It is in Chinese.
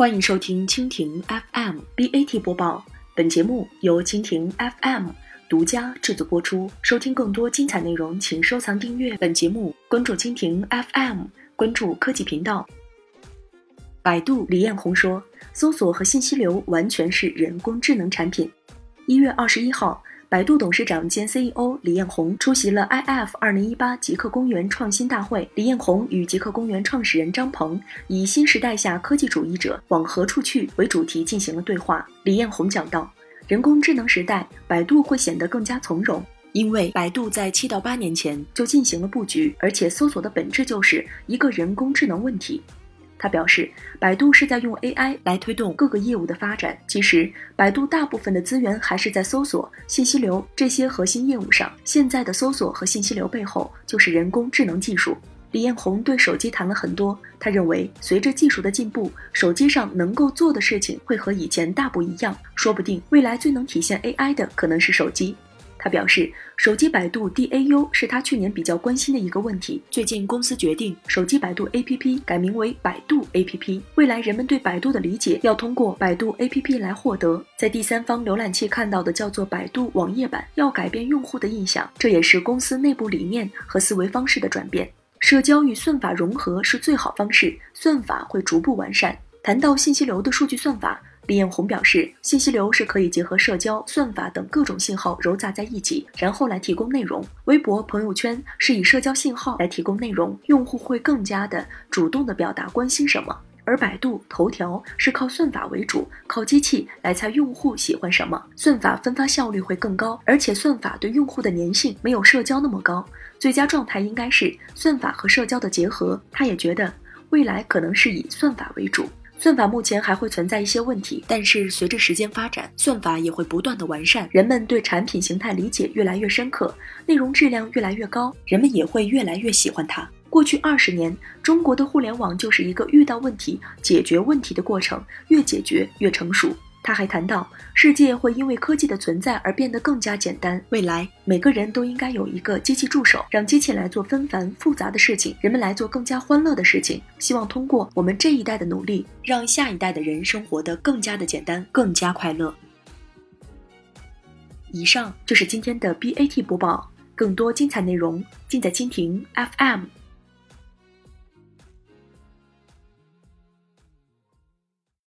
欢迎收听蜻蜓 FM BAT 播报，本节目由蜻蜓 FM 独家制作播出。收听更多精彩内容，请收藏订阅本节目，关注蜻蜓 FM，关注科技频道。百度李彦宏说，搜索和信息流完全是人工智能产品。一月二十一号。百度董事长兼 CEO 李彦宏出席了 IF 二零一八极客公园创新大会。李彦宏与极客公园创始人张鹏以“新时代下科技主义者往何处去”为主题进行了对话。李彦宏讲到，人工智能时代，百度会显得更加从容，因为百度在七到八年前就进行了布局，而且搜索的本质就是一个人工智能问题。他表示，百度是在用 AI 来推动各个业务的发展。其实，百度大部分的资源还是在搜索、信息流这些核心业务上。现在的搜索和信息流背后就是人工智能技术。李彦宏对手机谈了很多，他认为随着技术的进步，手机上能够做的事情会和以前大不一样，说不定未来最能体现 AI 的可能是手机。他表示，手机百度 DAU 是他去年比较关心的一个问题。最近公司决定，手机百度 APP 改名为百度 APP。未来人们对百度的理解要通过百度 APP 来获得。在第三方浏览器看到的叫做百度网页版，要改变用户的印象，这也是公司内部理念和思维方式的转变。社交与算法融合是最好方式，算法会逐步完善。谈到信息流的数据算法。李彦宏表示，信息流是可以结合社交、算法等各种信号糅杂在一起，然后来提供内容。微博、朋友圈是以社交信号来提供内容，用户会更加的主动的表达关心什么；而百度、头条是靠算法为主，靠机器来猜用户喜欢什么，算法分发效率会更高，而且算法对用户的粘性没有社交那么高。最佳状态应该是算法和社交的结合。他也觉得未来可能是以算法为主。算法目前还会存在一些问题，但是随着时间发展，算法也会不断的完善。人们对产品形态理解越来越深刻，内容质量越来越高，人们也会越来越喜欢它。过去二十年，中国的互联网就是一个遇到问题解决问题的过程，越解决越成熟。他还谈到，世界会因为科技的存在而变得更加简单。未来，每个人都应该有一个机器助手，让机器来做纷繁复杂的事情，人们来做更加欢乐的事情。希望通过我们这一代的努力，让下一代的人生活得更加的简单，更加快乐。以上就是今天的 BAT 播报，更多精彩内容尽在蜻蜓 FM。